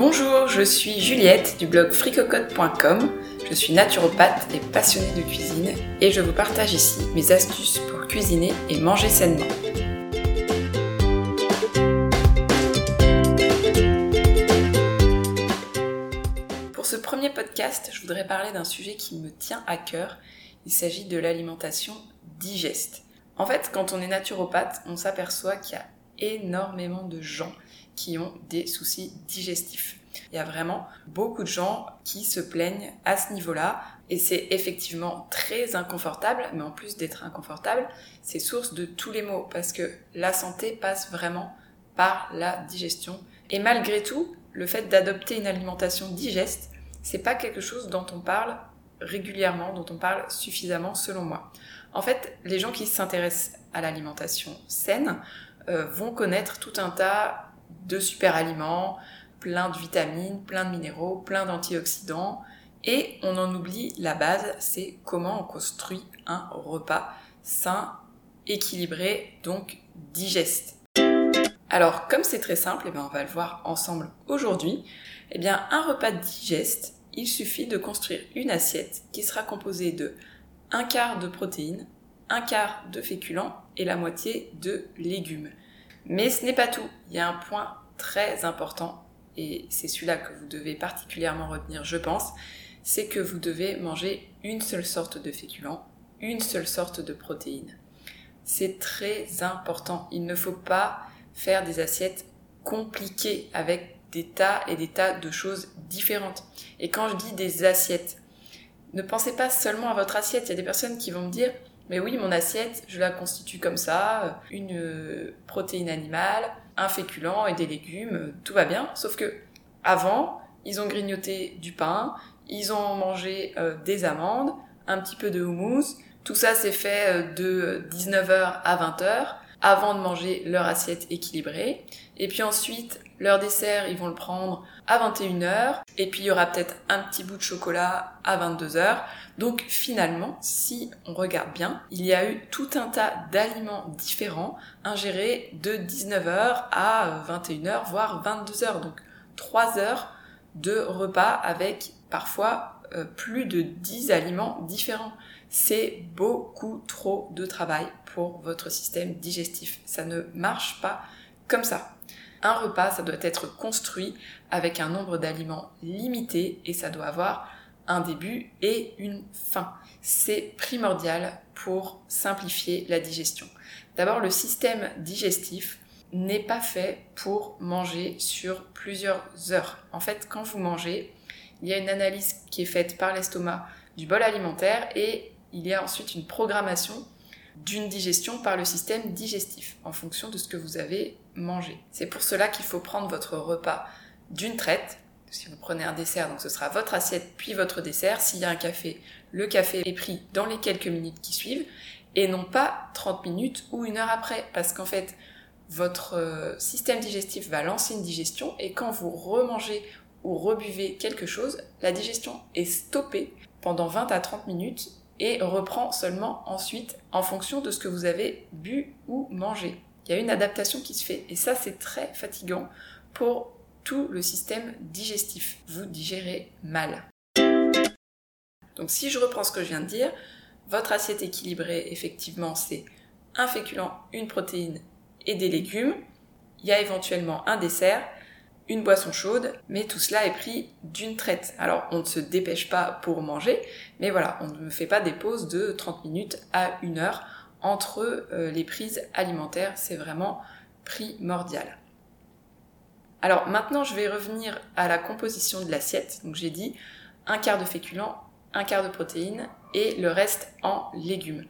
Bonjour, je suis Juliette du blog fricocote.com. Je suis naturopathe et passionnée de cuisine et je vous partage ici mes astuces pour cuisiner et manger sainement. Pour ce premier podcast, je voudrais parler d'un sujet qui me tient à cœur. Il s'agit de l'alimentation digeste. En fait, quand on est naturopathe, on s'aperçoit qu'il y a énormément de gens qui ont des soucis digestifs. Il y a vraiment beaucoup de gens qui se plaignent à ce niveau-là et c'est effectivement très inconfortable, mais en plus d'être inconfortable, c'est source de tous les maux parce que la santé passe vraiment par la digestion. Et malgré tout, le fait d'adopter une alimentation digeste, c'est pas quelque chose dont on parle régulièrement, dont on parle suffisamment selon moi. En fait, les gens qui s'intéressent à l'alimentation saine euh, vont connaître tout un tas de super aliments, plein de vitamines, plein de minéraux, plein d'antioxydants. Et on en oublie la base, c'est comment on construit un repas sain, équilibré, donc digeste. Alors, comme c'est très simple, eh bien on va le voir ensemble aujourd'hui, eh bien un repas digeste, il suffit de construire une assiette qui sera composée de un quart de protéines, un quart de féculents et la moitié de légumes. Mais ce n'est pas tout. Il y a un point très important, et c'est celui-là que vous devez particulièrement retenir, je pense, c'est que vous devez manger une seule sorte de féculent, une seule sorte de protéines. C'est très important. Il ne faut pas faire des assiettes compliquées avec des tas et des tas de choses différentes. Et quand je dis des assiettes, ne pensez pas seulement à votre assiette. Il y a des personnes qui vont me dire mais oui, mon assiette, je la constitue comme ça, une euh, protéine animale, un féculent et des légumes, tout va bien. Sauf que avant, ils ont grignoté du pain, ils ont mangé euh, des amandes, un petit peu de houmous. Tout ça s'est fait euh, de 19h à 20h avant de manger leur assiette équilibrée. Et puis ensuite, leur dessert, ils vont le prendre à 21h. Et puis il y aura peut-être un petit bout de chocolat à 22h. Donc finalement, si on regarde bien, il y a eu tout un tas d'aliments différents ingérés de 19h à 21h, voire 22h. Donc 3 heures de repas avec parfois euh, plus de 10 aliments différents. C'est beaucoup trop de travail pour votre système digestif. Ça ne marche pas comme ça. Un repas, ça doit être construit avec un nombre d'aliments limité et ça doit avoir un début et une fin. C'est primordial pour simplifier la digestion. D'abord, le système digestif n'est pas fait pour manger sur plusieurs heures. En fait, quand vous mangez, il y a une analyse qui est faite par l'estomac du bol alimentaire et il y a ensuite une programmation d'une digestion par le système digestif en fonction de ce que vous avez mangé. C'est pour cela qu'il faut prendre votre repas d'une traite. Si vous prenez un dessert, donc ce sera votre assiette puis votre dessert. S'il y a un café, le café est pris dans les quelques minutes qui suivent et non pas 30 minutes ou une heure après parce qu'en fait votre euh, système digestif va lancer une digestion et quand vous remangez ou rebuvez quelque chose, la digestion est stoppée pendant 20 à 30 minutes et reprend seulement ensuite en fonction de ce que vous avez bu ou mangé. Il y a une adaptation qui se fait et ça c'est très fatigant pour tout le système digestif. Vous digérez mal. Donc si je reprends ce que je viens de dire, votre assiette équilibrée effectivement c'est un féculent, une protéine et des légumes. Il y a éventuellement un dessert une boisson chaude, mais tout cela est pris d'une traite. Alors on ne se dépêche pas pour manger, mais voilà, on ne fait pas des pauses de 30 minutes à 1 heure entre euh, les prises alimentaires, c'est vraiment primordial. Alors maintenant je vais revenir à la composition de l'assiette. Donc j'ai dit un quart de féculents, un quart de protéines et le reste en légumes.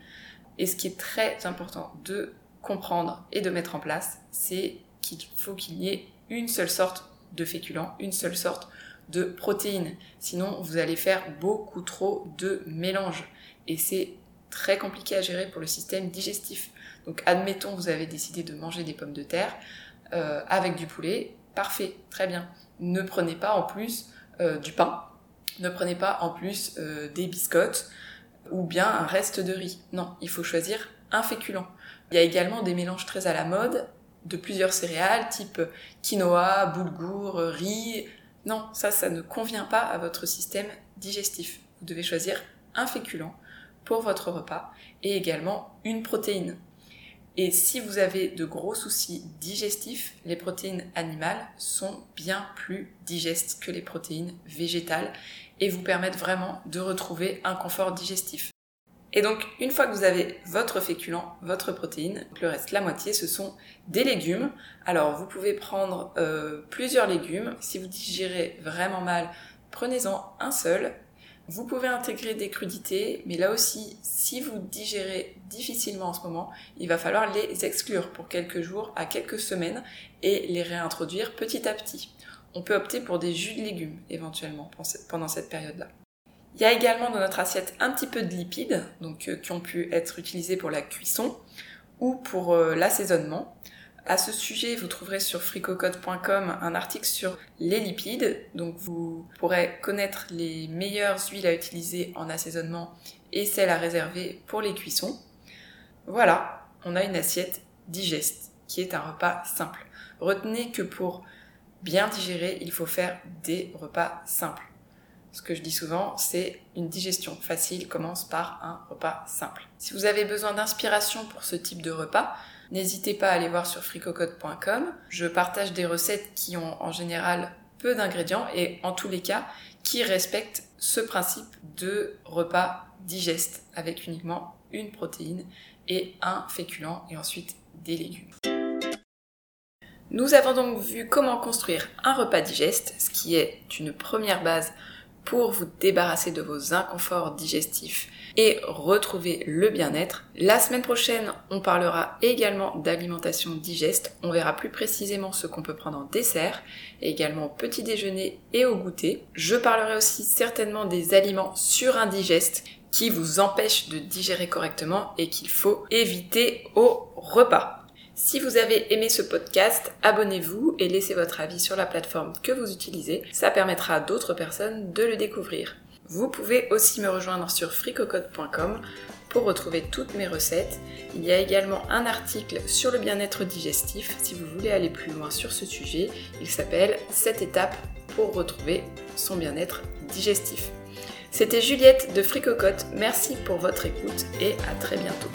Et ce qui est très important de comprendre et de mettre en place, c'est qu'il faut qu'il y ait une seule sorte de féculents, une seule sorte de protéines. Sinon, vous allez faire beaucoup trop de mélange. Et c'est très compliqué à gérer pour le système digestif. Donc, admettons, vous avez décidé de manger des pommes de terre euh, avec du poulet. Parfait, très bien. Ne prenez pas en plus euh, du pain. Ne prenez pas en plus euh, des biscottes ou bien un reste de riz. Non, il faut choisir un féculent. Il y a également des mélanges très à la mode de plusieurs céréales type quinoa, boulgour, riz, Non, ça, ça ne convient pas à votre système digestif. Vous devez choisir un féculent pour votre repas et également une protéine. Et si vous avez de gros soucis digestifs, les protéines animales sont bien plus digestes que les protéines végétales et vous permettent vraiment de retrouver un confort digestif. Et donc, une fois que vous avez votre féculent, votre protéine, le reste, la moitié, ce sont des légumes. Alors, vous pouvez prendre euh, plusieurs légumes. Si vous digérez vraiment mal, prenez-en un seul. Vous pouvez intégrer des crudités, mais là aussi, si vous digérez difficilement en ce moment, il va falloir les exclure pour quelques jours à quelques semaines et les réintroduire petit à petit. On peut opter pour des jus de légumes éventuellement pendant cette période-là. Il y a également dans notre assiette un petit peu de lipides, euh, qui ont pu être utilisés pour la cuisson ou pour euh, l'assaisonnement. À ce sujet, vous trouverez sur fricocode.com un article sur les lipides, donc vous pourrez connaître les meilleures huiles à utiliser en assaisonnement et celles à réserver pour les cuissons. Voilà, on a une assiette digeste qui est un repas simple. Retenez que pour bien digérer, il faut faire des repas simples. Ce que je dis souvent, c'est une digestion facile commence par un repas simple. Si vous avez besoin d'inspiration pour ce type de repas, n'hésitez pas à aller voir sur fricocode.com. Je partage des recettes qui ont en général peu d'ingrédients et en tous les cas qui respectent ce principe de repas digeste avec uniquement une protéine et un féculent et ensuite des légumes. Nous avons donc vu comment construire un repas digeste, ce qui est une première base pour vous débarrasser de vos inconforts digestifs et retrouver le bien-être. La semaine prochaine, on parlera également d'alimentation digeste. On verra plus précisément ce qu'on peut prendre en dessert, également au petit déjeuner et au goûter. Je parlerai aussi certainement des aliments surindigestes qui vous empêchent de digérer correctement et qu'il faut éviter au repas. Si vous avez aimé ce podcast, abonnez-vous et laissez votre avis sur la plateforme que vous utilisez. Ça permettra à d'autres personnes de le découvrir. Vous pouvez aussi me rejoindre sur fricocode.com pour retrouver toutes mes recettes. Il y a également un article sur le bien-être digestif si vous voulez aller plus loin sur ce sujet. Il s'appelle 7 étapes pour retrouver son bien-être digestif. C'était Juliette de Fricocote, merci pour votre écoute et à très bientôt.